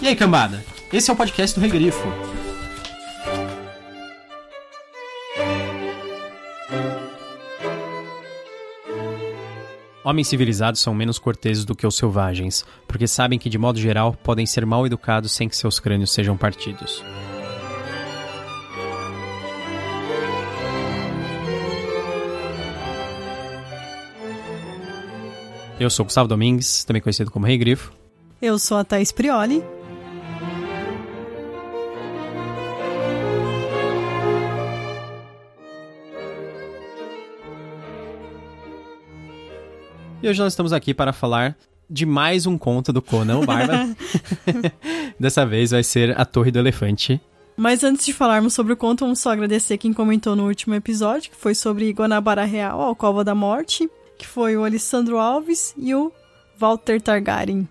E aí, cambada? Esse é o podcast do Regrifo. Homens civilizados são menos corteses do que os selvagens, porque sabem que, de modo geral, podem ser mal educados sem que seus crânios sejam partidos. Eu sou Gustavo Domingues, também conhecido como Rei Grifo. Eu sou a Thaís Prioli. E hoje nós estamos aqui para falar de mais um conto do Conan o Bárbaro. Dessa vez vai ser A Torre do Elefante. Mas antes de falarmos sobre o conto, vamos só agradecer quem comentou no último episódio, que foi sobre Guanabara Real, a Cova da Morte, que foi o Alessandro Alves e o Walter Targaryen.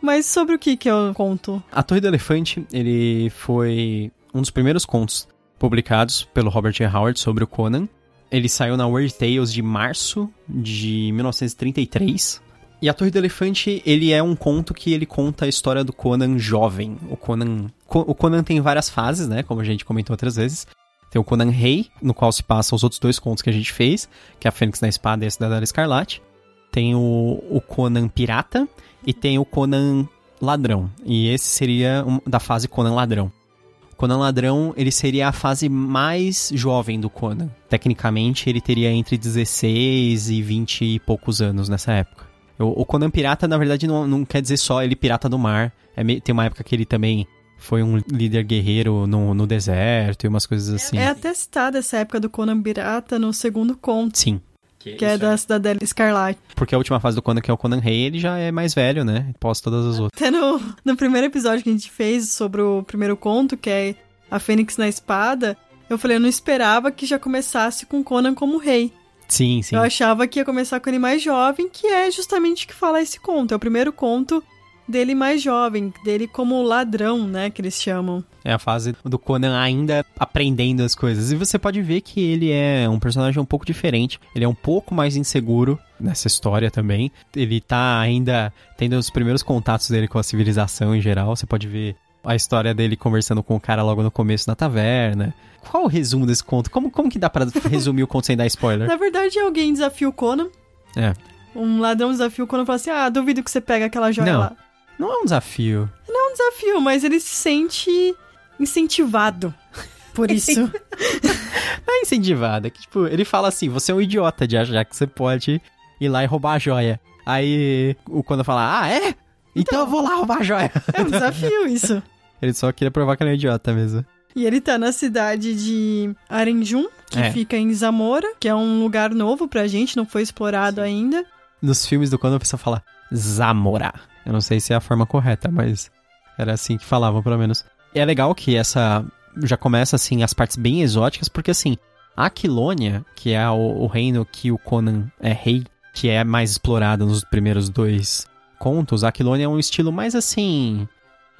Mas sobre o que, que é o conto? A Torre do Elefante, ele foi um dos primeiros contos publicados pelo Robert E. Howard sobre o Conan. Ele saiu na Weird Tales de março de 1933. E a Torre do Elefante, ele é um conto que ele conta a história do Conan jovem. O Conan, o Conan tem várias fases, né, como a gente comentou outras vezes. Tem o Conan Rei, no qual se passam os outros dois contos que a gente fez, que é a Fênix na Espada e a Cidadela Escarlate. Tem o, o Conan Pirata e tem o Conan Ladrão. E esse seria um, da fase Conan Ladrão. Conan Ladrão, ele seria a fase mais jovem do Conan. Tecnicamente, ele teria entre 16 e 20 e poucos anos nessa época. O, Conan Pirata, na verdade, não, não, quer dizer só ele pirata do mar. É, tem uma época que ele também foi um líder guerreiro no, no deserto e umas coisas assim. É até citada essa época do Conan Pirata no segundo conto. Sim. Que, que é da Cidadela Escarlate. Porque a última fase do Conan, que é o Conan Rei, ele já é mais velho, né? Pós todas as outras. Até no, no primeiro episódio que a gente fez sobre o primeiro conto, que é a Fênix na Espada, eu falei, eu não esperava que já começasse com Conan como rei. Sim, sim. Eu achava que ia começar com ele mais jovem, que é justamente o que fala esse conto. É o primeiro conto dele mais jovem, dele como ladrão, né, que eles chamam. É a fase do Conan ainda aprendendo as coisas. E você pode ver que ele é um personagem um pouco diferente. Ele é um pouco mais inseguro nessa história também. Ele tá ainda tendo os primeiros contatos dele com a civilização em geral. Você pode ver a história dele conversando com o cara logo no começo na taverna. Qual o resumo desse conto? Como, como que dá para resumir o conto sem dar spoiler? Na verdade, alguém desafia o Conan. É. Um ladrão desafia o Conan e fala assim: Ah, duvido que você pega aquela joia Não. lá. Não é um desafio. Não é um desafio, mas ele se sente incentivado por isso. Não é incentivado. É que, tipo, ele fala assim: você é um idiota de achar que você pode ir lá e roubar a joia. Aí o Conan fala: Ah, é? Então, eu vou lá roubar a joia. é um desafio isso. Ele só queria provar que ele é um idiota mesmo. E ele tá na cidade de Arenjum, que É. fica em Zamora, que é um lugar novo pra gente, não foi explorado ainda. Nos filmes do Conan a pessoa fala Zamora. Eu não sei se é a forma correta, mas era assim que falavam, pelo menos. E é legal que essa já começa assim as partes bem exóticas, porque assim, a Aquilônia, que é o, o reino que o Conan é rei, que é mais explorado nos primeiros dois contos, a Aquilônia é um estilo mais assim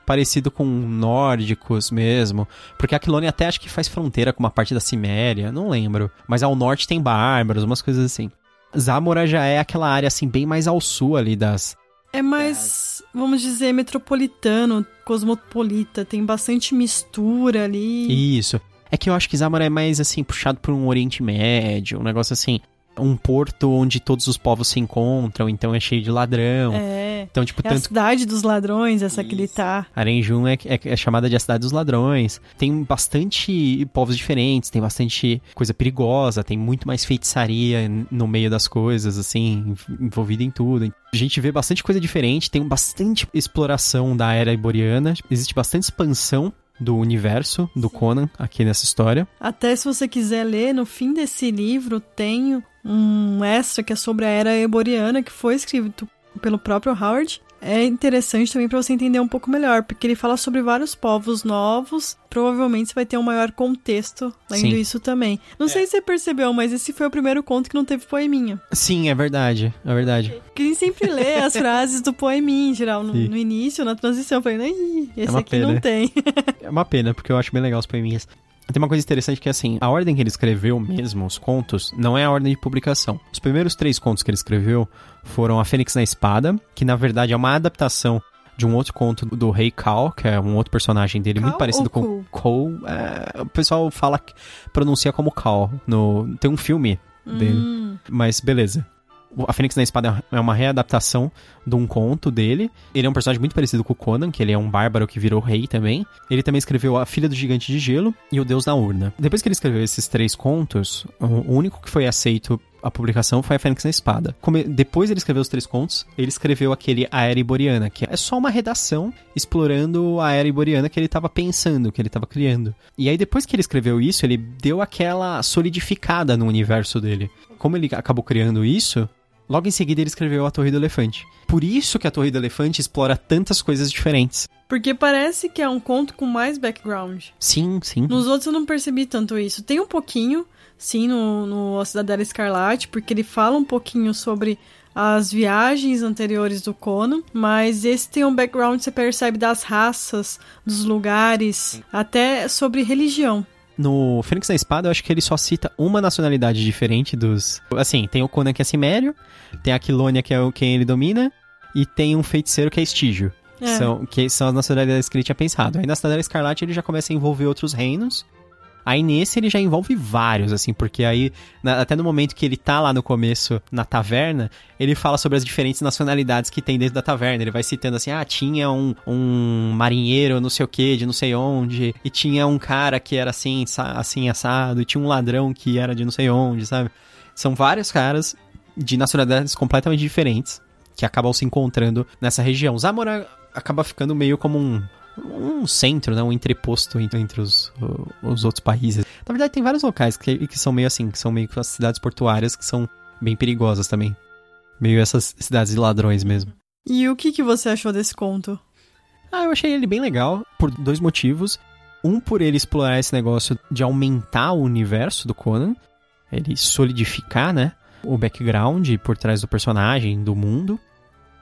parecido com nórdicos mesmo, porque a Aquilônia até acho que faz fronteira com uma parte da Ciméria, não lembro, mas ao norte tem bárbaros, umas coisas assim. Zamora já é aquela área assim bem mais ao sul ali das É mais, vamos dizer, metropolitano, cosmopolita, tem bastante mistura ali. Isso. É que eu acho que Zamora é mais assim puxado por um Oriente Médio, um negócio assim, um porto onde todos os povos se encontram, então é cheio de ladrão. É. Então, tipo, É a tanto cidade dos ladrões, essa que ele tá. Arenjum é, é, é chamada de a cidade dos ladrões. Tem bastante povos diferentes, tem bastante coisa perigosa, tem muito mais feitiçaria no meio das coisas, assim, env- envolvida em tudo. A gente vê bastante coisa diferente, tem bastante exploração da era iboriana, existe bastante expansão do universo do Conan aqui nessa história. Até se você quiser ler, no fim desse livro tem um extra que é sobre a era eboriana, que foi escrito pelo próprio Howard. É interessante também para você entender um pouco melhor, porque ele fala sobre vários povos novos. Provavelmente você vai ter um maior contexto lendo Sim. isso também. Não sei se você percebeu, mas esse foi o primeiro conto que não teve poeminha. Sim, é verdade, é verdade. Porque a gente sempre lê as frases do poeminha em geral, no, no início, na transição. Eu falei, esse uma aqui pena. não tem. É uma pena, porque eu acho bem legal os poeminhas. Tem uma coisa interessante que é assim, a ordem que ele escreveu mesmo, os contos, não é a ordem de publicação. Os primeiros três contos que ele escreveu foram A Fênix na Espada, que na verdade é uma adaptação de um outro conto do Rei Cal, que é um outro personagem dele Cal muito parecido com Cole. É, o pessoal fala, pronuncia como Cal. No, tem um filme dele. Hum, Mas beleza. A Fênix na Espada é uma readaptação de um conto dele. Ele é um personagem muito parecido com o Conan, que ele é um bárbaro que virou rei também. Ele também escreveu A Filha do Gigante de Gelo e O Deus da Urna. Depois que ele escreveu esses três contos, o único que foi aceito a publicação foi A Fênix na Espada. Come- Depois ele escreveu os três contos, ele escreveu aquele A Era Iboriana, que é só uma redação explorando a Era Iboriana que ele estava pensando, que ele estava criando. E aí depois que ele escreveu isso, ele deu aquela solidificada no universo dele. Como ele acabou criando isso, Logo em seguida ele escreveu A Torre do Elefante. Por isso que A Torre do Elefante explora tantas coisas diferentes. porque parece que é um conto com mais background. Sim, sim. Nos outros eu não percebi tanto isso. Tem um pouquinho, sim, no, no A Cidadela Escarlate, porque ele fala um pouquinho sobre as viagens anteriores do Conan, mas esse tem um background que você percebe das raças, dos lugares, até sobre religião. No Fênix na Espada, eu acho que ele só cita uma nacionalidade diferente dos. Assim, tem o Conan que é Cimério, tem a Quilônia que é o quem ele domina, e tem um feiticeiro que é Estígio. É. São, que são as nacionalidades que ele tinha pensado. Aí na Cidadela Escarlate ele já começa a envolver outros reinos. Aí nesse ele já envolve vários, assim, porque aí, na- até no momento que ele tá lá no começo, na taverna, ele fala sobre as diferentes nacionalidades que tem dentro da taverna. Ele vai citando assim, ah, tinha um, um marinheiro não sei o que, de não sei onde, e tinha um cara que era assim, assim, assado, e tinha um ladrão que era de não sei onde, sabe? São vários caras de nacionalidades completamente diferentes que acabam se encontrando nessa região. Zamora acaba ficando meio como um, um centro, né? Um entreposto entre, entre os, os outros países. Na verdade, tem vários locais que, que são meio assim, que são meio que as cidades portuárias que são bem perigosas também. Meio essas cidades de ladrões mesmo. E o que, que você achou desse conto? Ah, eu achei ele bem legal por dois motivos. Um, por ele explorar esse negócio de aumentar o universo do Conan, ele solidificar, né? O background por trás do personagem, do mundo.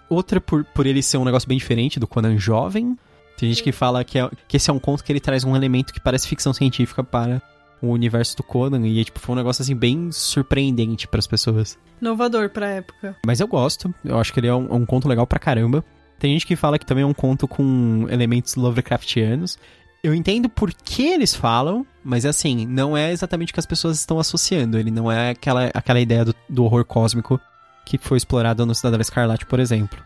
Outra, por, por ele ser um negócio bem diferente do Conan jovem. Tem gente que fala que, é- que esse é um conto que ele traz um elemento que parece ficção científica para o universo do Conan. E tipo, foi um negócio assim bem surpreendente para as pessoas. Inovador pra época. Mas eu gosto, eu acho que ele é um, é um conto legal pra caramba. Tem gente que fala que também é um conto com elementos Lovecraftianos. Eu entendo por que eles falam, mas assim, não é exatamente o que as pessoas estão associando. Ele não é aquela, aquela ideia do, do horror cósmico que foi explorado no Cidadela Escarlate, por exemplo.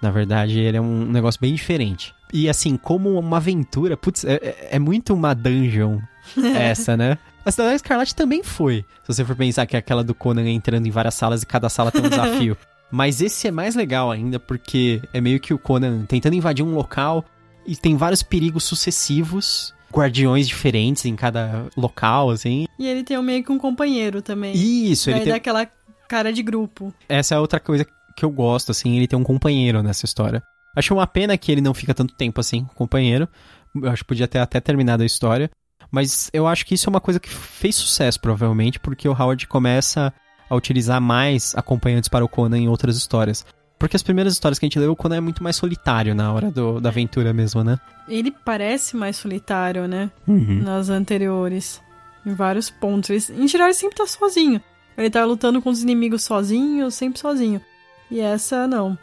Na verdade, ele é um negócio bem diferente. E assim, como uma aventura, putz, é, é- é muito uma dungeon essa, né? A Cidadela Escarlate também foi. Se você for pensar que é aquela do Conan entrando em várias salas e cada sala tem um desafio. Mas esse é mais legal ainda porque é meio que o Conan tentando invadir um local e tem vários perigos sucessivos, guardiões diferentes em cada local, assim. E ele tem meio que um companheiro também. Isso, ele Daí tem... dá aquela cara de grupo. Essa é outra coisa que eu gosto, assim, ele tem um companheiro nessa história. Acho uma pena que ele não fica tanto tempo assim, com o companheiro. Eu acho que podia ter até terminado a história. Mas eu acho que isso é uma coisa que fez sucesso, provavelmente, porque o Howard começa a utilizar mais acompanhantes para o Conan em outras histórias. Porque as primeiras histórias que a gente leu, o Conan é muito mais solitário na hora do- da aventura mesmo, né? Ele parece mais solitário, né? Uhum. Nas anteriores. Em vários pontos. Ele, em geral, ele sempre tá sozinho. Ele tá lutando com os inimigos sozinho, sempre sozinho. E essa, não.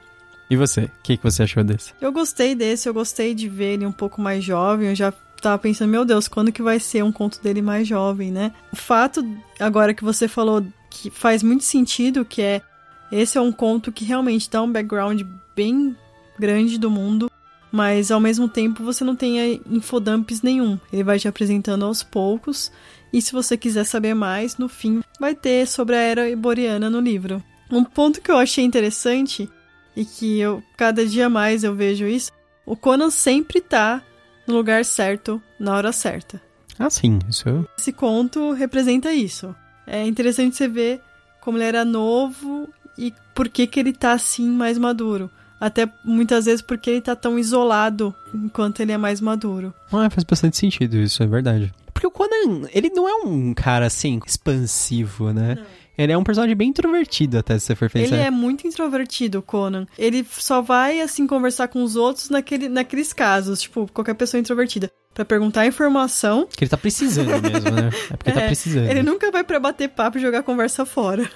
E você? O que, que você achou desse? Eu gostei desse, eu gostei de ver ele um pouco mais jovem. Eu já tava pensando, meu Deus, quando que vai ser um conto dele mais jovem, né? O fato, agora que você falou, que faz muito sentido, que é esse é um conto que realmente dá um background bem grande do mundo, mas ao mesmo tempo você não tem infodumps nenhum. Ele vai te apresentando aos poucos, e se você quiser saber mais, no fim vai ter sobre a era iboriana no livro. Um ponto que eu achei interessante e que eu cada dia mais eu vejo isso, o Conan sempre tá no lugar certo, na hora certa. Ah, sim, isso eu... Esse conto representa isso. É interessante você ver como ele era novo e por que que ele tá assim mais maduro. Até muitas vezes porque ele tá tão isolado enquanto ele é mais maduro. Ah, faz bastante sentido isso, é verdade. Porque o Conan, ele não é um cara, assim, expansivo, né? Ele é um personagem bem introvertido, até se você for pensar. Ele é muito introvertido, o Conan. Ele só vai, assim, conversar com os outros naquele, naqueles casos, tipo, qualquer pessoa introvertida. Pra perguntar informação. Que ele tá precisando mesmo, né? É porque tá É, precisando. Ele nunca vai pra bater papo e jogar a conversa fora.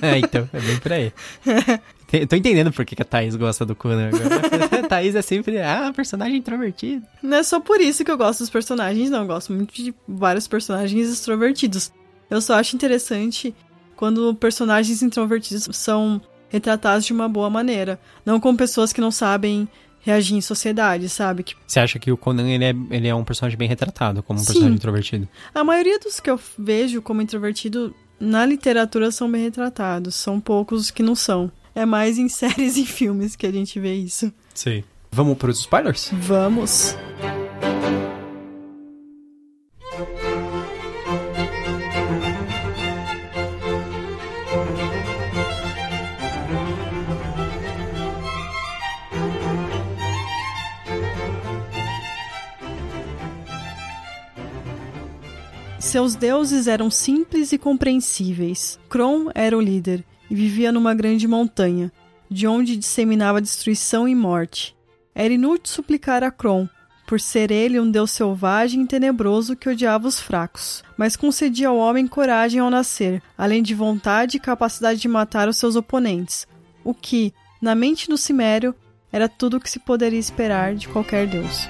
É, então, é bem por aí. Tô entendendo por que que a Thaís gosta do Conan agora. a Thaís é sempre, ah, personagem introvertido. Não é só por isso que eu gosto dos personagens, não. Eu gosto muito de vários personagens extrovertidos. Eu só acho interessante quando personagens introvertidos são retratados de uma boa maneira. Não com pessoas que não sabem reagir em sociedade, sabe? Que Você acha que o Conan, ele é, ele é um personagem bem retratado, como um Sim. personagem introvertido? a maioria dos que eu vejo como introvertido na literatura são bem retratados. São poucos os que não são. É mais em séries e filmes que a gente vê isso. Sim. Vamos pros spoilers? Vamos. Seus deuses eram simples e compreensíveis. Kron era o líder e vivia numa grande montanha, de onde disseminava destruição e morte. Era inútil suplicar a Kron, por ser ele um deus selvagem e tenebroso que odiava os fracos, mas concedia ao homem coragem ao nascer, além de vontade e capacidade de matar os seus oponentes, o que, na mente do Cimério, era tudo o que se poderia esperar de qualquer deus.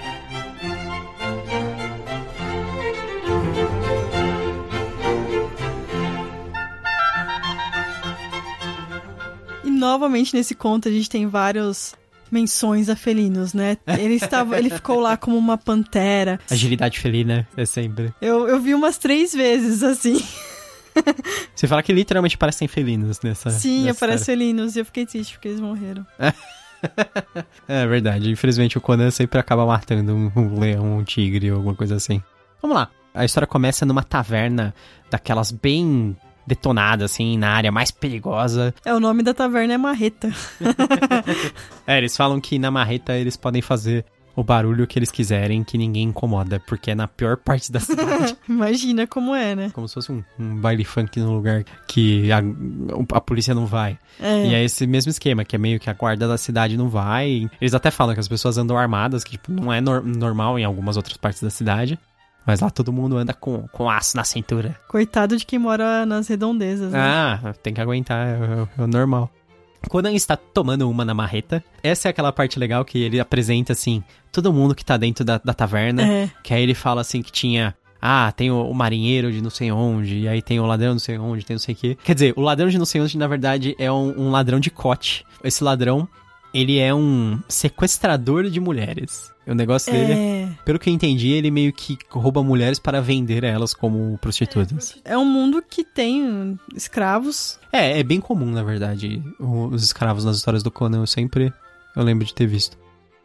Novamente nesse conto a gente tem vários menções a felinos, né? Ele estava, ele ficou lá como uma pantera. Agilidade felina, é sempre. Eu, eu vi umas três vezes assim. Você fala que literalmente parecem felinos nessa. Sim, nessa aparece história. felinos e eu fiquei triste porque eles morreram. É verdade. Infelizmente o Conan sempre acaba matando um leão, um tigre ou alguma coisa assim. Vamos lá. A história começa numa taverna daquelas bem detonadas, assim, na área mais perigosa. É, o nome da taverna é Marreta. É, eles falam que na marreta eles podem fazer o barulho que eles quiserem, que ninguém incomoda, porque é na pior parte da cidade. Imagina como é, né? Como se fosse um, um baile funk num lugar que a, a polícia não vai. É. E é esse mesmo esquema, que é meio que a guarda da cidade não vai. Eles até falam que as pessoas andam armadas, que tipo, não é nor- normal em algumas outras partes da cidade. Mas lá todo mundo anda com, com aço na cintura. Coitado de quem mora nas redondezas, né? Ah, tem que aguentar, é, é o normal. Quando ele está tomando uma na marreta, essa é aquela parte legal que ele apresenta, assim, todo mundo que tá dentro da, da taverna. É. Que aí ele fala, assim, que tinha... Ah, tem o, o marinheiro de não sei onde, e aí tem o ladrão de não sei onde, tem não sei o quê. Quer dizer, o ladrão de não sei onde, na verdade, é um, um ladrão de cote. Esse ladrão, ele é um sequestrador de mulheres. O negócio dele é... É. Pelo que eu entendi, ele meio que rouba mulheres para vender elas como prostitutas. É um mundo que tem escravos. É, é bem comum, na verdade, os escravos nas histórias do Conan, eu sempre eu lembro de ter visto.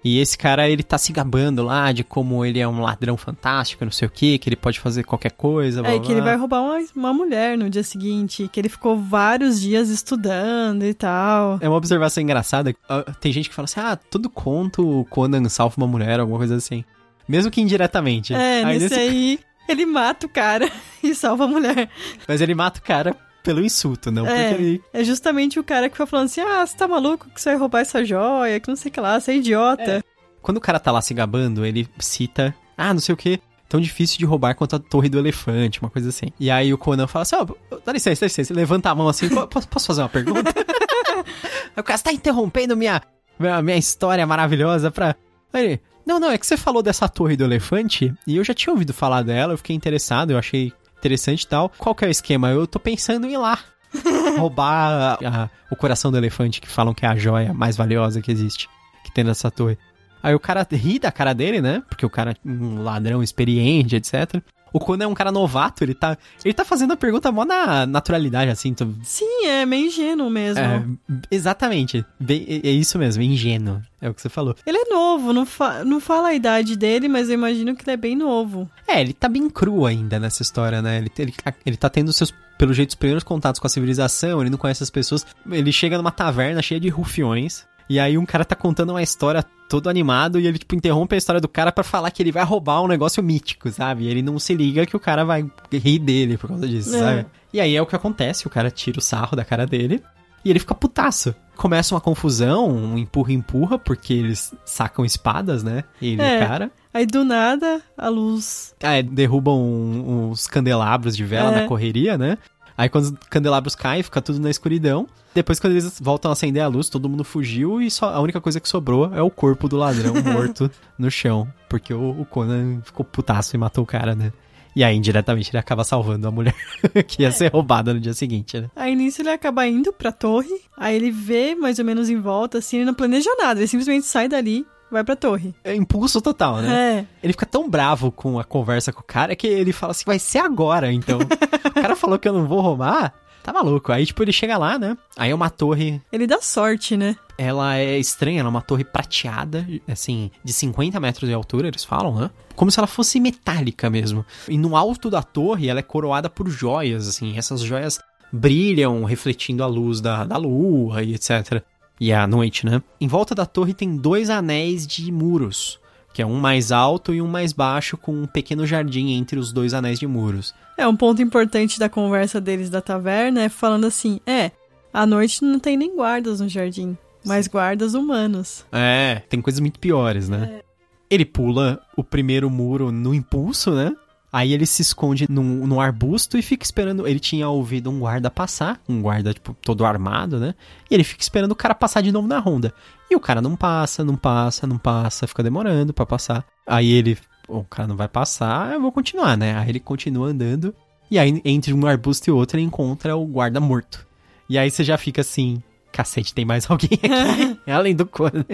E esse cara, ele tá se gabando lá de como ele é um ladrão fantástico, não sei o que, que ele pode fazer qualquer coisa, blá, É blá, que ele blá. vai roubar uma, uma mulher no dia seguinte, que ele ficou vários dias estudando e tal. É uma observação engraçada. Ah, Tem gente que fala assim, ah, todo conto o Conan salva uma mulher, alguma coisa assim. Mesmo que indiretamente. É, Aí nesse- aí ele mata o cara e salva a mulher. Mas ele mata o cara pelo insulto, não É. porque ele... É justamente o cara que foi falando assim: ah, você tá maluco que você vai roubar essa joia, que não sei o que lá, você é idiota. Quando o cara tá lá se gabando, ele cita, ah, não sei o que, tão difícil de roubar quanto a torre do elefante, uma coisa assim. E aí o Conan fala assim, ó, dá licença, dá licença, levanta a mão assim, "Po- posso, posso fazer uma pergunta? aí o cara, você tá interrompendo minha, minha, minha história maravilhosa pra... Aí ele, não, não, é que você falou dessa torre do elefante, e eu já tinha ouvido falar dela, eu fiquei interessado, eu achei interessante e tal. Qual que é o esquema? Eu tô pensando em ir lá. roubar a- a- o coração do elefante, que falam que é a joia mais valiosa que existe, que tem nessa torre. Aí o cara ri da cara dele, né? Porque o cara é um ladrão experiente, etc. O Conan é um cara novato, ele tá, ele tá fazendo a pergunta mó na naturalidade, assim. Sim, é meio ingênuo mesmo. é, exatamente. Bem- é, é isso mesmo, ingênuo. É o que você falou. Ele é novo, não, fa- não fala a idade dele, mas eu imagino que ele é bem novo. É, ele tá bem cru ainda nessa história, né? Ele, ele, ele tá tendo seus, pelo jeito, os primeiros contatos com a civilização, ele não conhece as pessoas. Ele chega numa taverna cheia de rufiões. E aí um cara tá contando uma história todo animado e ele, tipo, interrompe a história do cara pra falar que ele vai roubar um negócio mítico, sabe? E ele não se liga que o cara vai rir dele por causa disso, É. sabe? E aí é o que acontece, o cara tira o sarro da cara dele e ele fica putaço. Começa uma confusão, um empurra-empurra, porque eles sacam espadas, né? Ele e É. o cara. Aí do nada, a luz. É, derrubam uns candelabros de vela É. na correria, né? Aí quando os candelabros caem, fica tudo na escuridão. Depois, quando eles voltam a acender a luz, todo mundo fugiu e só a única coisa que sobrou é o corpo do ladrão morto no chão. Porque o, o Conan ficou putaço e matou o cara, né? E aí, indiretamente, ele acaba salvando a mulher que ia ser roubada no dia seguinte, né? Aí nisso ele acaba indo pra torre, aí ele vê mais ou menos em volta, assim, ele não planeja nada, ele simplesmente sai dali, vai pra torre. É impulso total, né? É. Ele fica tão bravo com a conversa com o cara que ele fala assim, vai ser agora, então. o cara falou que eu não vou roubar, tá maluco. Aí, tipo, ele chega lá, né? Aí é uma torre Ele dá sorte, né? ela é estranha, ela é uma torre prateada, assim, de 50 metros de altura, eles falam, né? Como se ela fosse metálica mesmo. E no alto da torre, ela é coroada por joias, assim, essas joias brilham, refletindo a luz da, da lua e etc. E à noite, né? Em volta da torre tem dois anéis de muros, que é um mais alto e um mais baixo, com um pequeno jardim entre os dois anéis de muros. É, um ponto importante da conversa deles da taverna é falando assim: é, à noite não tem nem guardas no jardim, mas guardas humanos. É, tem coisas muito piores, né? Ele pula o primeiro muro no impulso, né? Aí ele se esconde num, num arbusto e fica esperando. Ele tinha ouvido um guarda passar, um guarda, tipo, todo armado, né? E ele fica esperando o cara passar de novo na ronda. E o cara não passa, não passa, não passa, fica demorando pra passar. Aí ele, "Pô, o cara não vai passar, eu vou continuar, né? Aí ele continua andando. E aí, entre um arbusto e outro, ele encontra o guarda morto. E aí você já fica assim, cacete, tem mais alguém aqui, além do Conan.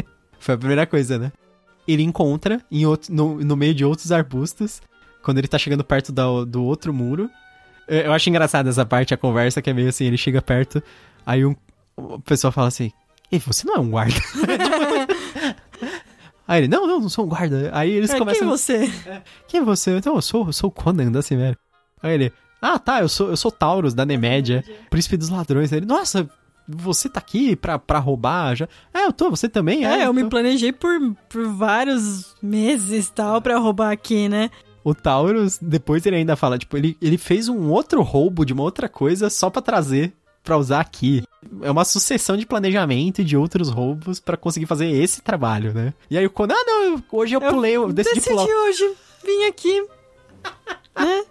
Foi a primeira coisa, né? Ele encontra em outro, no, no meio de outros arbustos, quando ele tá chegando perto da- do outro muro. Eu, eu acho engraçado essa parte, a conversa, que é meio assim, ele chega perto, aí um, o pessoal fala assim, Ei, você não é um guarda? aí ele, não, não, não sou um guarda. Aí eles É, começam... quem você? Quem é você? Então, eu sou, eu sou o Conan da Ciméria. Aí ele, ah, tá, eu sou, eu sou Taurus da Nemédia, príncipe dos ladrões. Aí ele, nossa, você tá aqui pra, pra roubar? Já... É, eu tô, você também? É, eu me tô." planejei por, por vários meses tal pra roubar aqui, né? O Taurus, depois ele ainda fala, tipo, ele, ele fez um outro roubo de uma outra coisa só pra trazer pra usar aqui. É uma sucessão de planejamento e de outros roubos pra conseguir fazer esse trabalho, né? E aí o Conan, ah, não, eu- hoje eu pulei, eu decidi Decidi pular. hoje, vim aqui. né?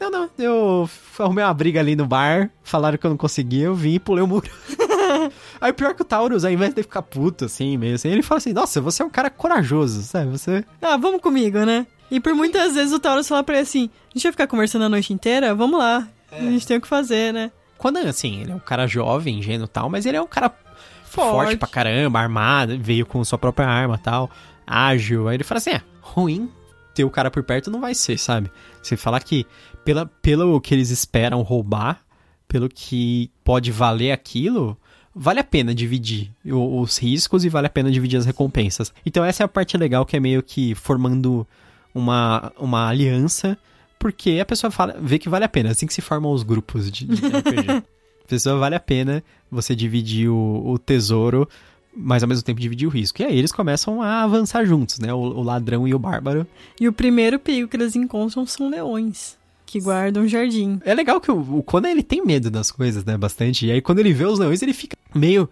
Não, não, eu arrumei uma briga ali no bar, falaram que eu não conseguia, eu vim e pulei o muro. Aí pior que o Taurus, ao invés de ficar puto, assim, meio assim, ele fala assim, nossa, você é um cara corajoso, sabe? Você... Ah, vamos comigo, né? E por muitas vezes o Taurus fala pra ele assim: a gente vai ficar conversando a noite inteira? Vamos lá. A gente tem o que fazer, né? Quando, assim, ele é um cara jovem, ingênuo e tal, mas ele é um cara forte, Forte. pra caramba, armado, veio com sua própria arma e tal, ágil. Aí ele fala assim, é, ruim ter o cara por perto não vai ser, sabe? Você falar que pela, pelo que eles esperam roubar, pelo que pode valer aquilo, vale a pena dividir os riscos e vale a pena dividir as recompensas. Então essa é a parte legal que é meio que formando uma, uma aliança, porque a pessoa fala, vê que vale a pena, assim que se formam os grupos de, de RPG. a pessoa vale a pena você dividir o, o tesouro, mas ao mesmo tempo dividir o risco. E aí eles começam a avançar juntos, né? O, o ladrão e o bárbaro. E o primeiro perigo que eles encontram são leões, que guardam o jardim. É legal que o, o Conan ele tem medo das coisas, né? Bastante. E aí quando ele vê os leões, ele fica meio.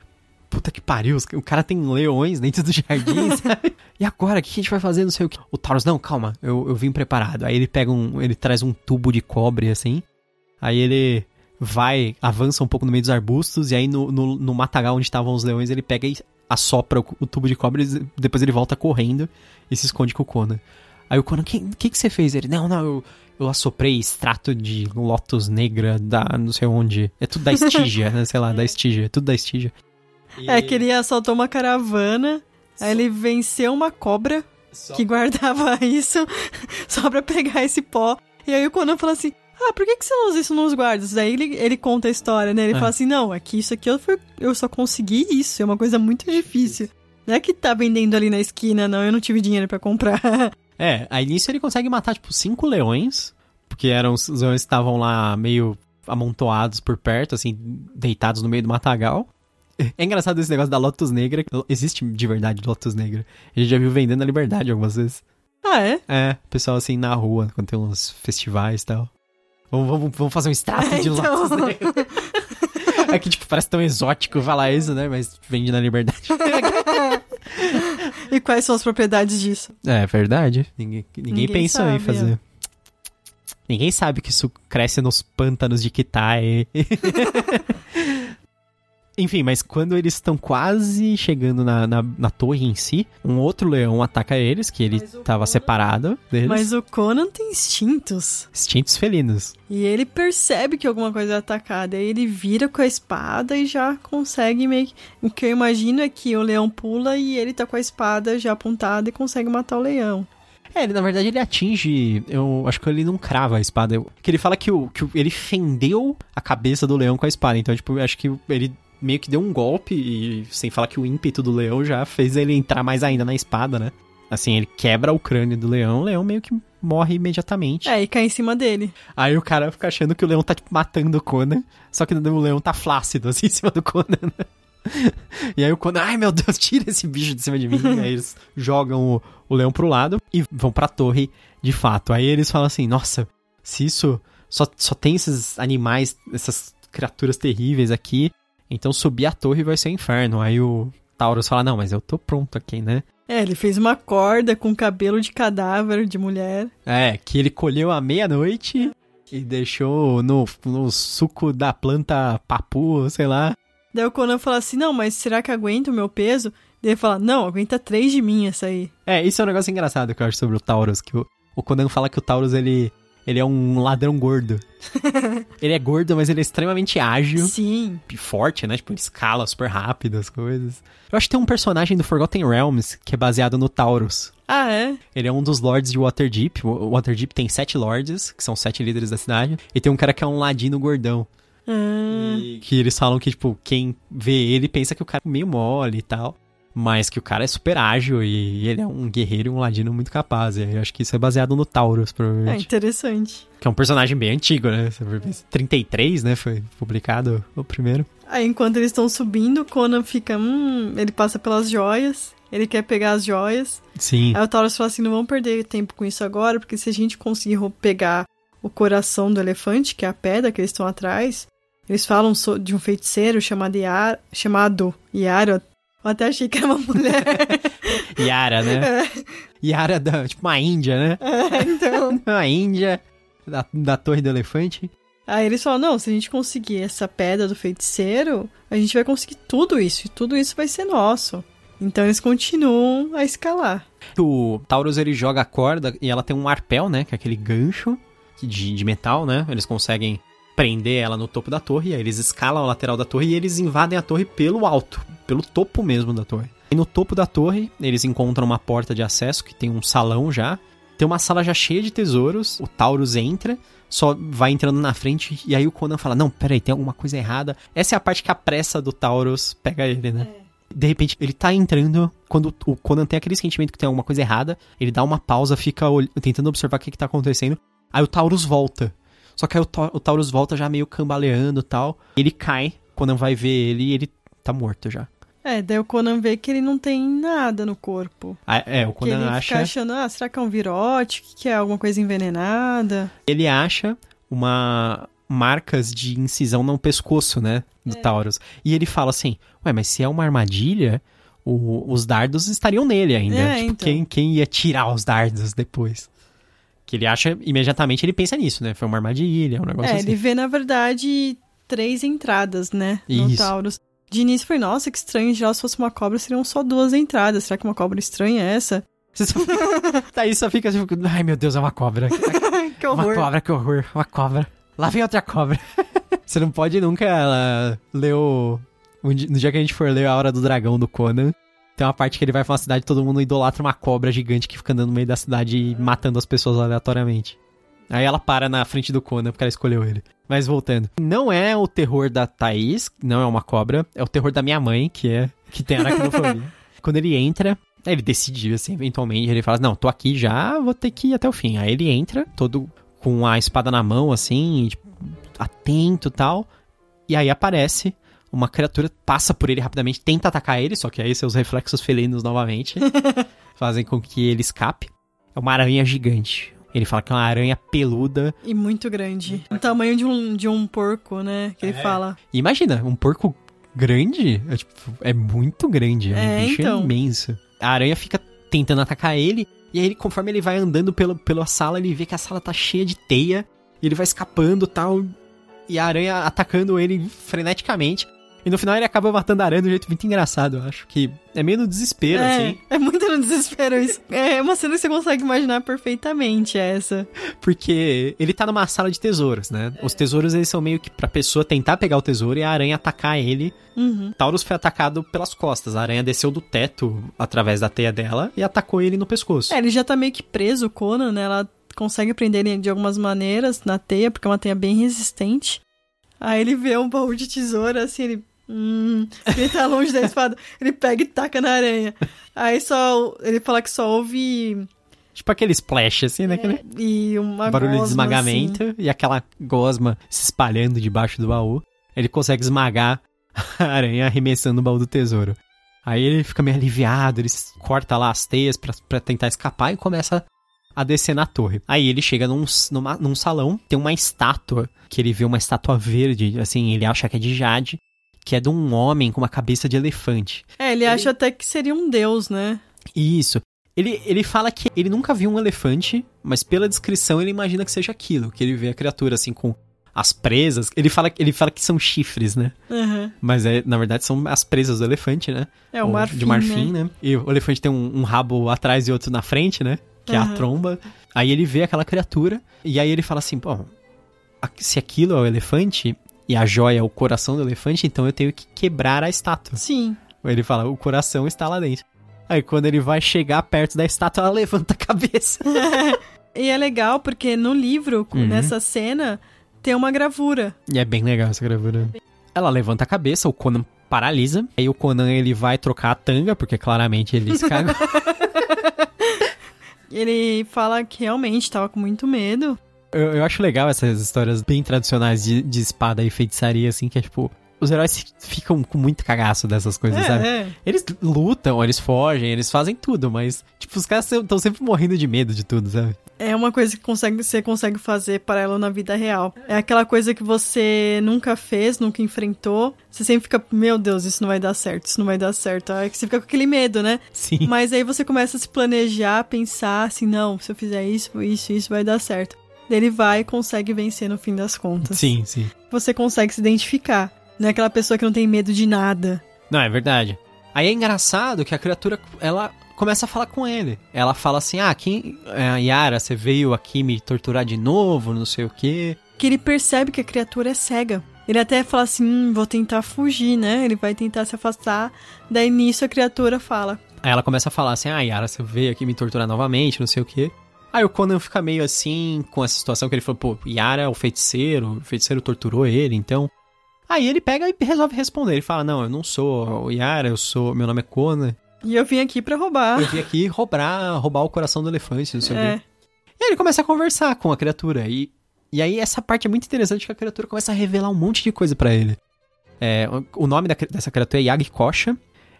Puta que pariu, o cara tem leões dentro do jardim, sabe? E agora, o que a gente vai fazer? Não sei o que. O Taurus, não, calma, eu, eu vim preparado. Aí ele pega um. Ele traz um tubo de cobre, assim. Aí ele vai, avança um pouco no meio dos arbustos, e aí no, no, no matagal onde estavam os leões, ele pega e assopra o, o tubo de cobre, depois ele volta correndo e se esconde com o Conan. Aí o Conan, o que, que, que você fez? Ele, não, não, eu, eu assoprei extrato de Lotus Negra da não sei onde. É tudo da Estígia, né? Sei lá, da Estígia. É tudo da Estígia. É que ele assaltou uma caravana, aí ele venceu uma cobra que guardava isso só pra pegar esse pó. E aí o Conan fala assim: Ah, por que, que você não usa isso nos guardas? Daí ele, ele conta a história, né? Ele É. fala assim: Não, aqui isso aqui eu, eu só consegui isso, é uma coisa muito difícil. Não é que tá vendendo ali na esquina, não, eu não tive dinheiro pra comprar. É, aí nisso ele consegue matar, tipo, cinco leões, porque eram os leões que estavam lá meio amontoados por perto, assim, deitados no meio do matagal. É engraçado esse negócio da Lotus Negra. Existe de verdade Lotus Negra. A gente já viu vendendo a liberdade algumas vezes. ah, é? É, pessoal assim na rua, quando tem uns festivais e tal. Vamos, vamos, vamos fazer um extrato de Então. Lotus Negra. É que, tipo, parece tão exótico falar isso, né? Mas vende na liberdade. E quais são as propriedades disso? É verdade. Ninguém, ninguém, Ninguém pensou em sabe, fazer. Ninguém sabe que isso cresce nos pântanos de Kitai. Enfim, mas quando eles estão quase chegando na, na, na, torre em si, um outro leão ataca eles, que ele estava Conan... separado deles. Mas o Conan tem instintos. Instintos felinos. E ele percebe que alguma coisa é atacada. Aí ele vira com a espada e já consegue meio que... O que eu imagino é que o leão pula e ele tá com a espada já apontada e consegue matar o leão. É, ele, na verdade ele atinge. Eu acho que ele não crava a espada. Que ele fala que, o, que ele fendeu a cabeça do leão com a espada. Então, tipo, eu acho que ele meio que deu um golpe, e sem falar que o ímpeto do leão já fez ele entrar mais ainda na espada, né? Assim, ele quebra o crânio do leão, o leão meio que morre imediatamente. É, e cai em cima dele. Aí o cara fica achando que o leão tá, tipo, matando o Conan, só que o leão tá flácido, assim, em cima do Conan, né? E aí o Conan, ai meu Deus, tira esse bicho de cima de mim. aí eles jogam o, o leão pro lado e vão pra torre de fato. Aí eles falam assim, nossa, se isso só, só tem esses animais, essas criaturas terríveis aqui, então subir a torre vai ser um inferno. Aí o Taurus fala: Não, mas eu tô pronto aqui, né? É, ele fez uma corda com cabelo de cadáver de mulher. É, que ele colheu à meia-noite e deixou no, no suco da planta papu, sei lá. Daí o Conan fala assim: Não, mas será que aguenta o meu peso? Daí ele fala: Não, aguenta três de mim essa aí. É, isso é um negócio engraçado que eu acho sobre o Taurus. Que o, o Conan fala que o Taurus ele ele é um ladrão gordo. ele é gordo, mas ele é extremamente ágil. Sim. E forte, né? Tipo, ele escala super rápido as coisas. Eu acho que tem um personagem do Forgotten Realms que é baseado no Taurus. Ah, é? Ele é um dos lords de Waterdeep. O Waterdeep tem sete lords, que são sete líderes da cidade. E tem um cara que é um ladino gordão. Ah. que eles falam que, tipo, quem vê ele pensa que o cara é meio mole e tal mas que o cara é super ágil e ele é um guerreiro e um ladino muito capaz. Eu acho que isso é baseado no Taurus, provavelmente. É interessante. Que é um personagem bem antigo, né? 33, né? Foi publicado o primeiro. Aí enquanto eles estão subindo, Conan fica. Hum, ele passa pelas joias. Ele quer pegar as joias. Sim. Aí o Taurus fala assim: não vamos perder tempo com isso agora, porque se a gente conseguir pegar o coração do elefante, que é a pedra que eles estão atrás, eles falam de um feiticeiro chamado Iar, chamado Yara, eu até achei que era uma mulher. Yara, né? É. Yara da, tipo uma índia, né? É, então. uma índia da, da Torre do Elefante. Aí eles falam, não, se a gente conseguir essa pedra do feiticeiro, a gente vai conseguir tudo isso, e tudo isso vai ser nosso. Então eles continuam a escalar. O Taurus, ele joga a corda e ela tem um arpel, né, que é aquele gancho de, de metal, né, eles conseguem prender ela no topo da torre, aí eles escalam a lateral da torre e eles invadem a torre pelo alto, pelo topo mesmo da torre. E no topo da torre, eles encontram uma porta de acesso que tem um salão já. Tem uma sala já cheia de tesouros, o Taurus entra, só vai entrando na frente e aí o Conan fala: "Não, peraí, tem alguma coisa errada". Essa é a parte que a pressa do Taurus pega ele, né? É. De repente, ele tá entrando, quando o Conan tem aquele sentimento que tem alguma coisa errada, ele dá uma pausa, fica tentando observar o que, que tá acontecendo. Aí o Taurus volta. Só que aí o, o Taurus volta já meio cambaleando e tal. Ele cai, Conan vai ver ele e ele tá morto já. É, daí o Conan vê que ele não tem nada no corpo. Ah, é, o Conan que ele acha. Fica achando, ah, será que é um virote? Que é alguma coisa envenenada? Ele acha uma marcas de incisão no pescoço, né, do é. Taurus. E ele fala assim: "Ué, mas se é uma armadilha, o, os dardos estariam nele ainda. É, tipo, então. quem, quem ia tirar os dardos depois?" Que ele acha, imediatamente ele pensa nisso, né? Foi uma armadilha, um negócio é, assim. ele vê, na verdade, três entradas, né? No Isso. Taurus. De início foi, nossa, que estranho, já se fosse uma cobra seriam só duas entradas. Será que uma cobra estranha é essa? Daí só fica tipo, ai meu Deus, é uma cobra. que horror. Uma cobra, que horror, uma cobra. Lá vem outra cobra. Você não pode nunca ela, ler o... No dia que a gente for ler A Hora do Dragão do Conan, tem uma parte que ele vai pra uma cidade e todo mundo idolatra uma cobra gigante que fica andando no meio da cidade e matando as pessoas aleatoriamente. Aí ela para na frente do Conan porque ela escolheu ele. Mas voltando. Não é o terror da Thaís, não é uma cobra. É o terror da minha mãe, que é que tem aracnofobia. Quando ele entra, ele decide, assim, eventualmente, ele fala, não, tô aqui já, vou ter que ir até o fim. Aí ele entra, todo com a espada na mão, assim, tipo, atento tal. E aí aparece uma criatura passa por ele rapidamente, tenta atacar ele, só que aí seus reflexos felinos novamente fazem com que ele escape. É uma aranha gigante. Ele fala que é uma aranha peluda. E muito grande. O tamanho de um, de um porco, né? Que ele é. fala. Imagina, um porco grande é, tipo, é muito grande. É, é um bicho então. imenso. A aranha fica tentando atacar ele. E aí, conforme ele vai andando pelo, pela sala, ele vê que a sala tá cheia de teia. E ele vai escapando tal. E a aranha atacando ele freneticamente. E no final ele acaba matando a aranha de um jeito muito engraçado, eu acho. Que é meio no desespero, é, assim. É muito no desespero isso. É uma cena que você consegue imaginar perfeitamente essa. Porque ele tá numa sala de tesouros, né? Os tesouros, eles são meio que pra pessoa tentar pegar o tesouro e a aranha atacar ele. Uhum. Taurus foi atacado pelas costas. A aranha desceu do teto através da teia dela e atacou ele no pescoço. É, ele já tá meio que preso, o Conan, né? Ela consegue prender ele de algumas maneiras na teia, porque é uma teia bem resistente. Aí ele vê um baú de tesoura, assim, ele Hum, ele tá longe da espada. Ele pega e taca na aranha. Aí só. Ele fala que só ouve. Tipo aquele splash, assim, né? É, Aquele e uma barulho de gosma, esmagamento assim. e aquela gosma se espalhando debaixo do baú. Ele consegue esmagar a aranha arremessando o baú do tesouro. Aí ele fica meio aliviado, ele corta lá as teias pra, pra tentar escapar e começa a descer na torre. Aí ele chega num, numa- num salão, tem uma estátua, que ele vê uma estátua verde, assim, ele acha que é de jade, que é de um homem com uma cabeça de elefante. É, ele acha até que seria um deus, né? Isso. Ele, ele fala que ele nunca viu um elefante, mas pela descrição ele imagina que seja aquilo, que ele vê a criatura assim com as presas. Ele fala, ele fala que são chifres, né? Uhum. Mas é, na verdade são as presas do elefante, né? É o marfim. De marfim, né? né? E o elefante tem um, um rabo atrás e outro na frente, né? Que é a tromba. Aí ele vê aquela criatura e aí ele fala assim, pô, a- se aquilo é o elefante e a joia é o coração do elefante, então eu tenho que quebrar a estátua. Sim. Ele fala, o coração está lá dentro. Aí quando ele vai chegar perto da estátua, ela levanta a cabeça. E é legal porque no livro, Uhum. nessa cena, tem uma gravura. E é bem legal essa gravura. Ela levanta a cabeça, o Conan paralisa. Aí o Conan ele vai trocar a tanga, porque claramente ele se cagou. Ele fala que realmente tava com muito medo. Eu, eu acho legal essas histórias bem tradicionais de, de espada e feitiçaria, assim, que é tipo. Os heróis ficam com muito cagaço dessas coisas, sabe? é. Eles lutam, eles fogem, eles fazem tudo, mas, tipo, os caras estão sempre morrendo de medo de tudo, sabe? É uma coisa que consegue, você consegue fazer paralelo na vida real. É aquela coisa que você nunca fez, nunca enfrentou. Você sempre fica, meu Deus, isso não vai dar certo, isso não vai dar certo. Aí que você fica com aquele medo, né? Sim. Mas aí você começa a se planejar, pensar assim, não, se eu fizer isso, isso, isso vai dar certo. Ele vai e consegue vencer no fim das contas. Sim, sim. Você consegue se identificar. Não é aquela pessoa que não tem medo de nada. Não, é verdade. Aí é engraçado que a criatura, ela começa a falar com ele. Ela fala assim, ah, quem... é, Yara, você veio aqui me torturar de novo, não sei o quê. Que ele percebe que a criatura é cega. Ele até fala assim, hum, vou tentar fugir, né? Ele vai tentar se afastar. Daí nisso a criatura fala, Aí ela começa a falar assim, ah, Yara, você veio aqui me torturar novamente, não sei o quê. Aí o Conan fica meio assim, com essa situação que ele falou, pô, Yara é o feiticeiro, o feiticeiro torturou ele, então... Aí ele pega e resolve responder. Ele fala, não, eu não sou o Yara, eu sou... Meu nome é Conan. e eu vim aqui pra roubar. Eu vim aqui roubar, roubar o coração do elefante, não sei o quê. É. E aí ele começa a conversar com a criatura. E, e aí essa parte é muito interessante que a criatura começa a revelar um monte de coisa pra ele. É, o- nome da dessa criatura é Yagi Kosha.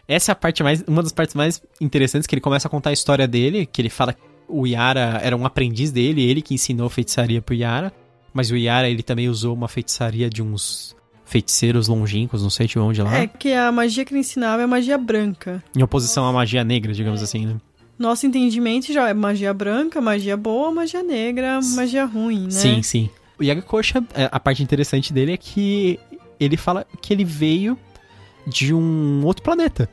Essa é a parte mais. Uma das partes mais interessantes que ele começa a contar a história dele, que ele fala o Yara era um aprendiz dele, ele que ensinou feitiçaria pro Yara. Mas o Yara, ele também usou uma feitiçaria de uns feiticeiros longínquos, não sei de onde lá. É que a magia que ele ensinava é magia branca. Em oposição à magia negra, digamos assim, né? Nosso entendimento já é magia branca, magia boa, magia negra, magia ruim, né? Sim, sim. O Yaga Kosha, é, a parte interessante dele é que ele fala que ele veio de um outro planeta.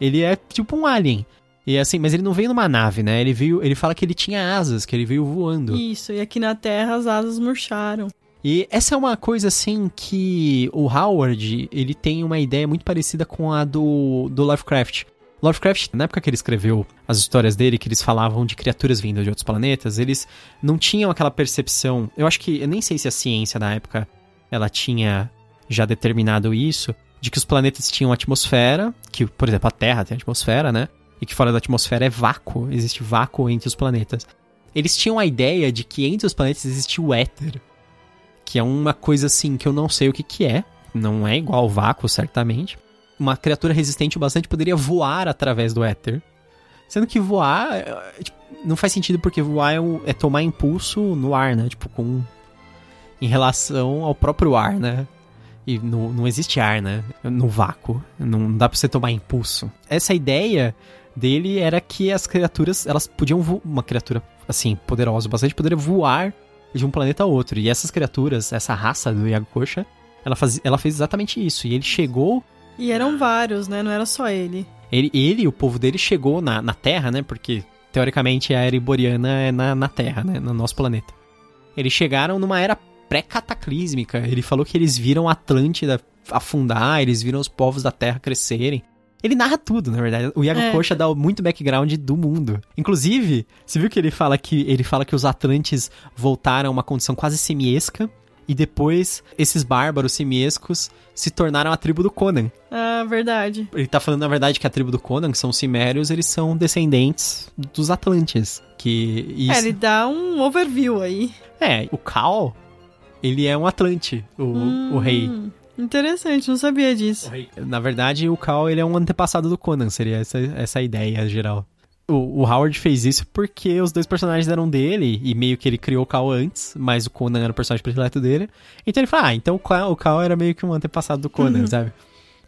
Ele é tipo um alien. E assim, mas ele não veio numa nave, né? Ele veio, ele fala que ele tinha asas, que ele veio voando. Isso, e aqui na Terra as asas murcharam. E essa é uma coisa assim que o Howard, ele tem uma ideia muito parecida com a do, do Lovecraft. Lovecraft, na época que ele escreveu as histórias dele, que eles falavam de criaturas vindo de outros planetas, eles não tinham aquela percepção. Eu acho que, eu nem sei se a ciência na época ela tinha já determinado isso, de que os planetas tinham atmosfera, que, por exemplo, a Terra tem atmosfera, né? E que fora da atmosfera é vácuo, existe vácuo entre os planetas. Eles tinham a ideia de que entre os planetas existia o éter, que é uma coisa assim que eu não sei o que que é, não é igual ao vácuo, certamente. Uma criatura resistente o bastante poderia voar através do éter. Sendo que voar é, tipo, não faz sentido porque voar é, é tomar impulso no ar, né? Tipo, com. Em relação ao próprio ar, né? E no, não existe ar, né? No vácuo. Não dá pra você tomar impulso. Essa ideia dele era que as criaturas, elas podiam voar. Uma criatura, assim, poderosa bastante, poderia voar de um planeta a outro. E essas criaturas, essa raça do Yagkosha, ela, faz, ela fez exatamente isso. E ele chegou. E eram vários, né? Não era só ele. Ele, ele o povo dele, chegou na, na Terra, né? Porque, teoricamente, a era iboriana é na, na Terra, né? No nosso planeta. Eles chegaram numa era pré-cataclísmica. Ele falou que eles viram a Atlântida afundar, eles viram os povos da Terra crescerem. Ele narra tudo, na verdade. O Iago É. Coxa dá muito background do mundo. Inclusive, você viu que ele fala que ele fala que os Atlantes voltaram a uma condição quase simiesca e depois esses bárbaros simiescos se tornaram a tribo do Conan. Ah, verdade. Ele tá falando, na verdade, que a tribo do Conan, que são os Cimérios, eles são descendentes dos Atlantes. Que isso... É, ele dá um overview aí. É, o Cal, ele é um Atlante, o, o rei. Interessante, não sabia disso. Na verdade, o Cal, ele é um antepassado do Conan, seria essa, essa a ideia geral. O, o Howard fez isso porque os dois personagens eram dele, e meio que ele criou o Cal antes, mas o Conan era o personagem predileto dele. Então ele falou, ah, então o Cal, o Cal era meio que um antepassado do Conan, sabe?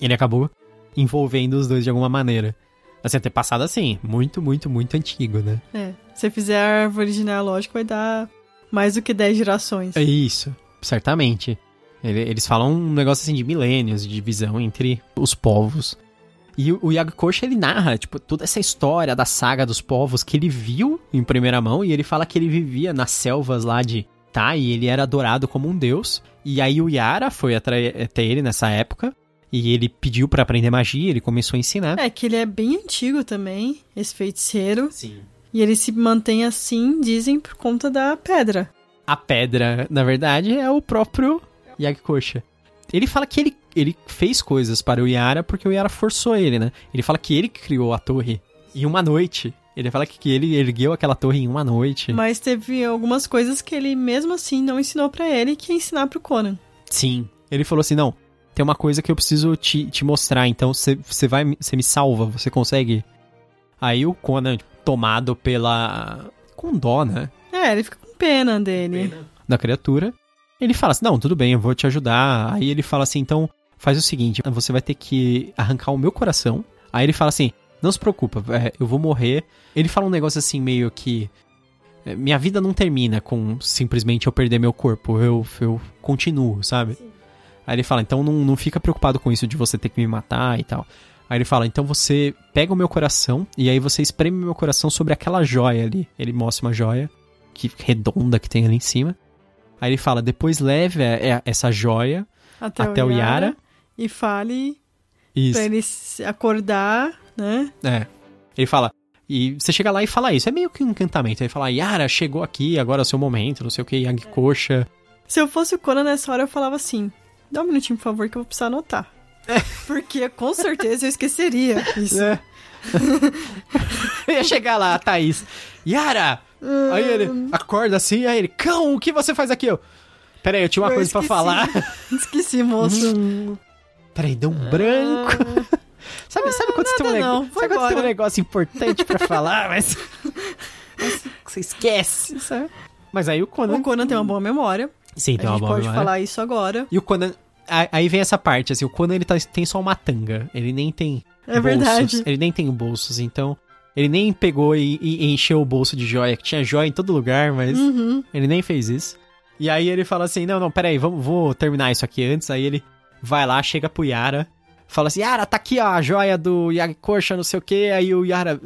Ele acabou envolvendo os dois de alguma maneira. Assim, antepassado assim, muito, muito, muito antigo, né? É, se você fizer a árvore genealógica, vai dar mais do que 10 gerações. É isso, certamente. Ele- Eles falam um negócio assim de milênios, de divisão entre os povos. E o Coxa, ele narra, tipo, toda essa história da saga dos povos que ele viu em primeira mão, e ele fala que ele vivia nas selvas lá de Tá, e ele era adorado como um deus. E aí o Yara foi até ele nessa época, e ele pediu pra aprender magia, ele começou a ensinar. É que ele é bem antigo também, esse feiticeiro. Sim. E ele se mantém assim, dizem, por conta da pedra. A pedra, na verdade, é o próprio Yagkosha. Ele fala que ele, ele fez coisas para o Yara porque o Yara forçou ele, né? Ele fala que ele criou a torre em uma noite. Ele fala que, que ele ergueu aquela torre em uma noite. Mas teve algumas coisas que ele mesmo assim não ensinou pra ele, que é ensinar pro Conan. Sim. Ele falou assim: não, tem uma coisa que eu preciso te, te mostrar, então você vai. Você me salva, você consegue. Aí o Conan, tomado pela. com dó, né? É, ele fica com pena dele. da criatura. Ele fala assim: Não, tudo bem, eu vou te ajudar. Aí ele fala assim: Então, faz o seguinte, você vai ter que arrancar o meu coração. Aí ele fala assim: Não se preocupa, é, eu vou morrer. Ele fala um negócio assim, meio que. é, Minha vida não termina com simplesmente eu perder meu corpo, eu, eu continuo, sabe? Aí ele fala: Então não, não fica preocupado com isso de você ter que me matar e tal. Aí ele fala: Então você pega o meu coração e aí você espreme o meu coração sobre aquela joia ali. Ele mostra uma joia que redonda que tem ali em cima. Aí ele fala: depois leve é, é, essa joia Até, até o Yara. E fale Isso. pra ele acordar, né? É. Ele fala. E você chega lá e fala isso. É meio que um encantamento. Aí fala: Yara, chegou aqui, agora é o seu momento, não sei o que, Yagi Coxa. Se eu fosse o Conan nessa hora, eu falava assim: dá um minutinho, por favor, que eu vou precisar anotar. Porque com certeza eu esqueceria isso. É. eu ia chegar lá, Thaís. Yara! Aí ele acorda assim, aí ele, cão, o que você faz aqui? Eu, Peraí, eu tinha uma Eu coisa pra esqueci. falar. Esqueci, moço. Hum, Peraí, deu um branco. Sabe, sabe quando você tem um, não, sabe quando você tem um negócio importante pra falar, mas... mas você esquece, sabe? Mas aí o Conan... O Conan tem uma boa memória. Sim, a tem uma gente boa pode memória. falar isso agora. E o Conan... a- Aí vem essa parte, assim, o Conan ele tá- tem só uma tanga, ele nem tem É bolsos, verdade. ele nem tem bolsos, então... Ele nem pegou e, e encheu o bolso de joia, que tinha joia em todo lugar, mas Uhum. ele nem fez isso. E aí ele fala assim, não, não, peraí, vamos, vou terminar isso aqui antes. Aí ele vai lá, chega pro Yara, fala assim, Yara, tá aqui ó, a joia do Yagkosha, não sei o que. Aí o Yara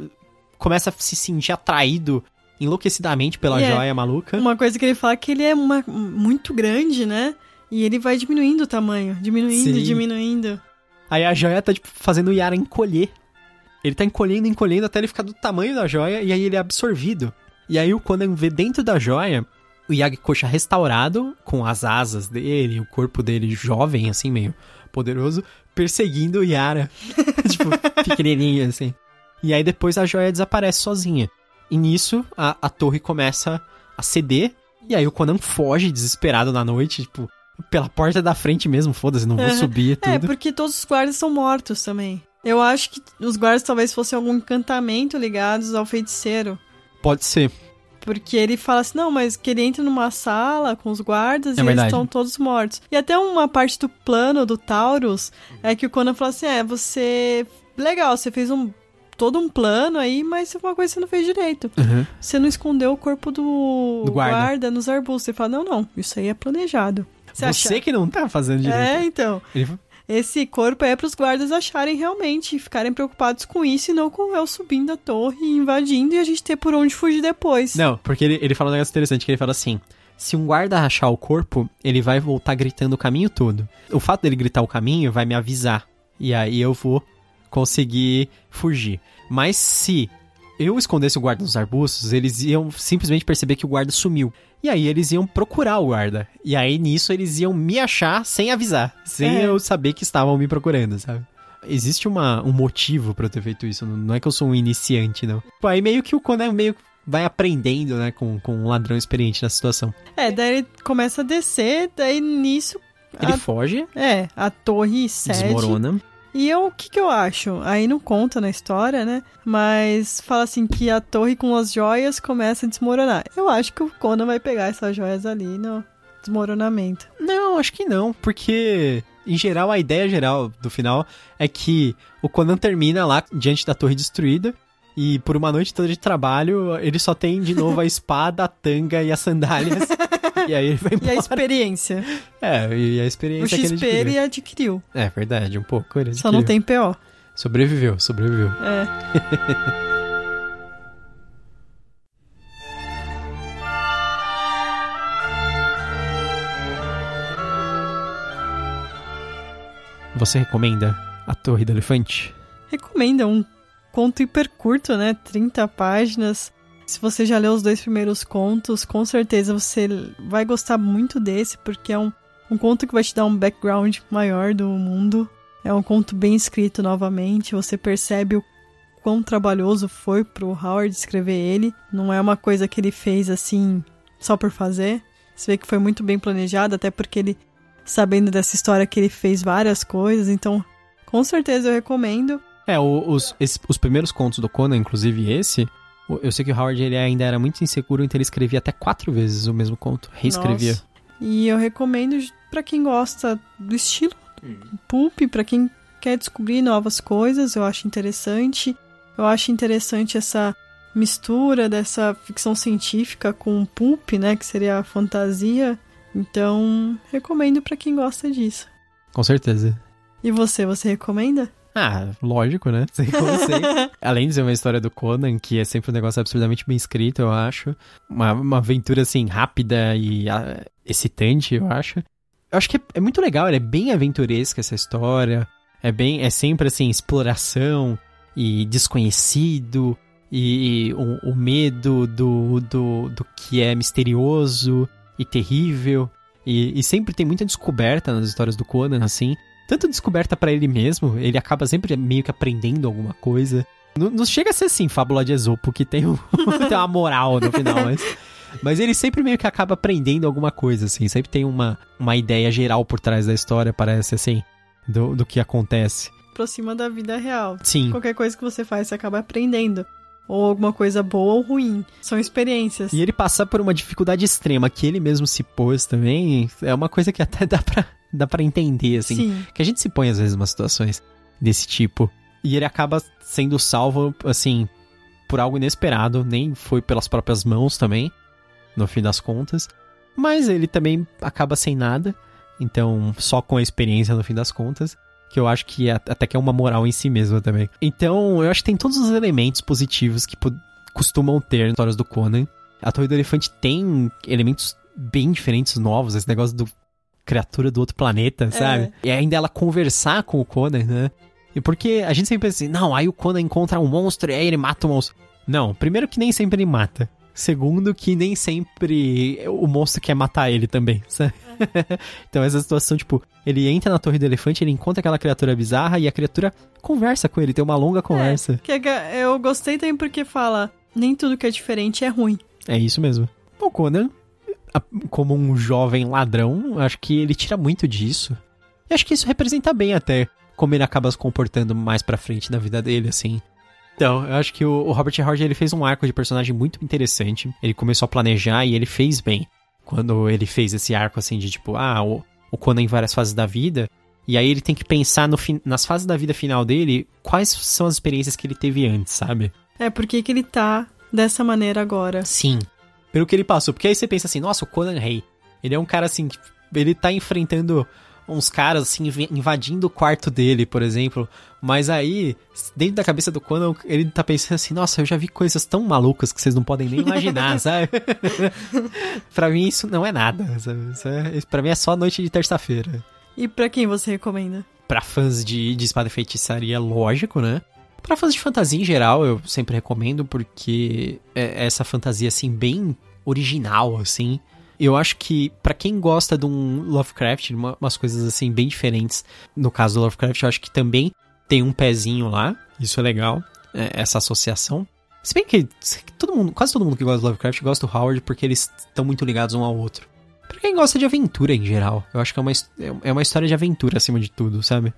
começa a se sentir atraído enlouquecidamente pela é joia maluca. Uma coisa que ele fala é que ele é uma- muito grande, né? E ele vai diminuindo o tamanho. Diminuindo, Sim. diminuindo. Aí a joia tá, tipo, fazendo o Yara encolher. Ele tá encolhendo, encolhendo até ele ficar do tamanho da joia e aí ele é absorvido. E aí o Conan vê dentro da joia o Yagkosha restaurado, com as asas dele, o corpo dele jovem, assim, meio poderoso, perseguindo o Yara. tipo, pequenininho, assim. E aí depois a joia desaparece sozinha. E nisso a, a torre começa a ceder. E aí o Conan foge desesperado na noite, tipo, pela porta da frente mesmo, foda-se, não vou Aham. subir tudo. É, porque todos os guardas são mortos também. Eu acho que os guardas talvez fossem algum encantamento ligados ao feiticeiro. Pode ser. Porque ele fala assim, não, mas que ele entra numa sala com os guardas É e eles verdade. estão todos mortos. E até uma parte do plano do Taurus é que o Conan fala assim, é, você... Legal, você fez um todo um plano aí, mas uma coisa você não fez direito. Uhum. Você não escondeu o corpo do, Do guarda. guarda. nos arbustos. Você fala, não, não, isso aí é planejado. Você, acha- que não tá fazendo direito. É, então. Ele- Esse corpo é para os guardas acharem realmente ficarem preocupados com isso e não com El subindo a torre e invadindo e a gente ter por onde fugir depois. Não, porque ele, ele fala um negócio interessante, que ele fala assim... Se um guarda achar o corpo, ele vai voltar gritando o caminho todo. O fato dele gritar o caminho vai me avisar. E aí eu vou conseguir fugir. Mas se eu escondesse o guarda nos arbustos, eles iam simplesmente perceber que o guarda sumiu. E aí eles iam procurar o guarda. E aí nisso eles iam me achar sem avisar. Sem É. eu saber que estavam me procurando, sabe? Existe uma, um motivo pra eu ter feito isso. Não não é que eu sou um iniciante, não. Pô, aí meio que o Conan meio vai aprendendo, né, com, com um ladrão experiente na situação. É, daí ele começa a descer, daí nisso. Ele a- foge, É, a torre cede. desmorona. E eu, o que que eu acho? Aí não conta na história, né? Mas fala assim que a torre com as joias começa a desmoronar. Eu acho que o Conan vai pegar essas joias ali no desmoronamento. Não, acho que não, porque em geral a ideia geral do final é que o Conan termina lá diante da torre destruída e por uma noite toda de trabalho ele só tem de novo a espada, a tanga e as sandálias. e aí ele vai E embora. a experiência? É, e a o experiência que ele XP ele adquiriu. adquiriu. É verdade, um pouco. Ele Só não adquiriu. tem PO. Sobreviveu, sobreviveu. É. Você recomenda A Torre do Elefante? Recomendo, é um conto hiper curto, né? 30 páginas. Se você já leu os dois primeiros contos, com certeza você vai gostar muito desse, porque é um, um conto que vai te dar um background maior do mundo. É um conto bem escrito novamente, você percebe o quão trabalhoso foi pro Howard escrever ele. Não é uma coisa que ele fez assim só por fazer. Você vê que foi muito bem planejado, até porque ele, sabendo dessa história, que ele fez várias coisas, então com certeza eu recomendo. É, o- os, esse- os primeiros contos do Conan, inclusive esse, eu sei que o Howard ele ainda era muito inseguro, então ele escrevia até quatro vezes o mesmo conto. Reescrevia. Nossa. E eu recomendo pra quem gosta do estilo pulp, pra quem quer descobrir novas coisas, eu acho interessante. Eu acho interessante essa mistura dessa ficção científica com pulp, né, que seria a fantasia. Então, recomendo pra quem gosta disso. Com certeza. E você, você recomenda? Ah, lógico, né? Sei como sei. Além de ser uma história do Conan, que é sempre um negócio absurdamente bem escrito, eu acho. Uma, uma aventura, assim, rápida e ah, excitante, eu acho. Eu acho que é, é muito legal, ela é bem aventuresca essa história. É bem, é sempre, assim, exploração e desconhecido e, e o, o medo do, do, do que é misterioso e terrível. E, e sempre tem muita descoberta nas histórias do Conan, assim tanto descoberta pra ele mesmo, ele acaba sempre meio que aprendendo alguma coisa. Não, não chega a ser assim, fábula de Esopo, que tem, um, tem uma moral no final, mas, mas ele sempre meio que acaba aprendendo alguma coisa, assim, sempre tem uma, uma ideia geral por trás da história, parece assim, do, do que acontece. Aproxima da vida real. Sim, Qualquer coisa que você faz, você acaba aprendendo. Ou alguma coisa boa ou ruim. São experiências. e ele passar por uma dificuldade extrema que ele mesmo se pôs também, é uma coisa que até dá pra, dá pra entender, assim. Sim. que a gente se põe às vezes em umas situações desse tipo. E ele acaba sendo salvo, assim, por algo inesperado, nem foi pelas próprias mãos também, no fim das contas. Mas ele também acaba sem nada, então só com a experiência no fim das contas, que eu acho que é, até que é uma moral em si mesmo também. Então eu acho que tem todos os elementos positivos que costumam ter nas histórias do Conan. A Torre do Elefante tem elementos bem diferentes, novos, esse negócio do criatura do outro planeta, sabe? E ainda ela conversar com o Conan, né? E porque a gente sempre pensa assim, não, aí o Conan encontra um monstro e aí ele mata o monstro. Não, primeiro que nem sempre ele mata. Segundo que nem sempre o monstro quer matar ele também, sabe? então essa situação, tipo, ele entra na torre do elefante, ele encontra aquela criatura bizarra e a criatura conversa com ele, tem uma longa conversa. Que é- eu gostei também porque fala: nem tudo que é diferente é ruim. É, isso mesmo. O Conan, como um jovem ladrão, acho que ele tira muito disso. E acho que isso representa bem até como ele acaba se comportando mais pra frente na vida dele, assim. Então, eu acho que o, Robert Howard ele fez um arco de personagem muito interessante. Ele começou a planejar e ele fez bem. Quando ele fez esse arco, assim, de tipo, ah, o, o Conan em várias fases da vida, E aí ele tem que pensar no nas fases da vida final dele, quais são as experiências que ele teve antes, sabe? É, por que, que ele tá dessa maneira agora? Sim. Pelo que ele passou. Porque aí você pensa assim, nossa, o Conan Rei. Ele é um cara assim, ele tá enfrentando uns caras assim invadindo o quarto dele, por exemplo. Mas aí, dentro da cabeça do Conan, ele tá pensando assim: nossa, eu já vi coisas tão malucas que vocês não podem nem imaginar, sabe? pra mim, isso não é nada, sabe? Isso é, pra mim é só noite de terça-feira. E pra quem você recomenda? Pra fãs de, de espada e feitiçaria, lógico, né? Pra fãs de fantasia em geral, eu sempre recomendo, porque é essa fantasia, assim, bem original, assim. Eu acho que para quem gosta de um Lovecraft, uma, umas coisas assim bem diferentes, no caso do Lovecraft, eu acho que também tem um pezinho lá. Isso é legal, é, essa associação. Se bem que todo mundo, quase todo mundo que gosta do Lovecraft gosta do Howard porque eles estão muito ligados um ao outro. Pra quem gosta de aventura em geral, eu acho que é uma, é uma história de aventura acima de tudo, sabe?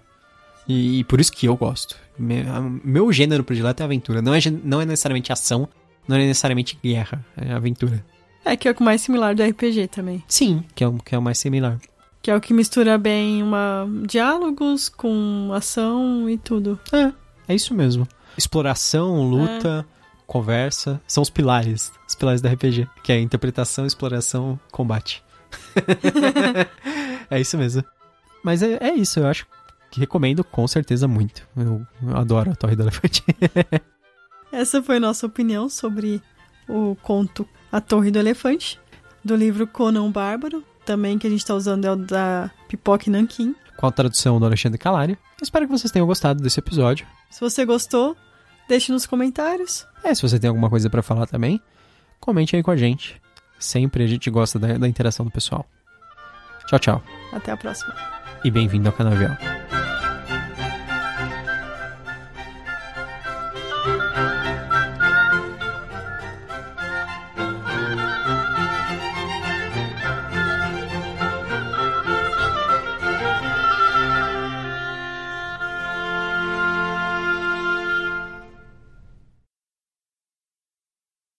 E, e por isso que eu gosto. Meu, meu gênero predileto é aventura. Não é, não é necessariamente ação, não é necessariamente guerra, é aventura. É que é o mais similar do RPG também. Sim, que é o, que é o mais similar. Que é o que mistura bem uma diálogos com ação e tudo. É, é isso mesmo. Exploração, luta, é. conversa, são os pilares, os pilares do RPG, que é interpretação, exploração, combate. é isso mesmo. Mas é, é, isso, eu acho que recomendo com certeza muito. Eu, eu adoro a Torre do Elefante. Essa foi nossa opinião sobre o conto A Torre do Elefante, do livro Conan Bárbaro, também que a gente está usando é o da Pipoque Nankin. Com a tradução do Alexandre Calari. Espero que vocês tenham gostado desse episódio. Se você gostou, deixe nos comentários. É, se você tem alguma coisa para falar também, comente aí com a gente. Sempre a gente gosta da, da interação do pessoal. Tchau, tchau. Até a próxima. E bem-vindo ao Canavial.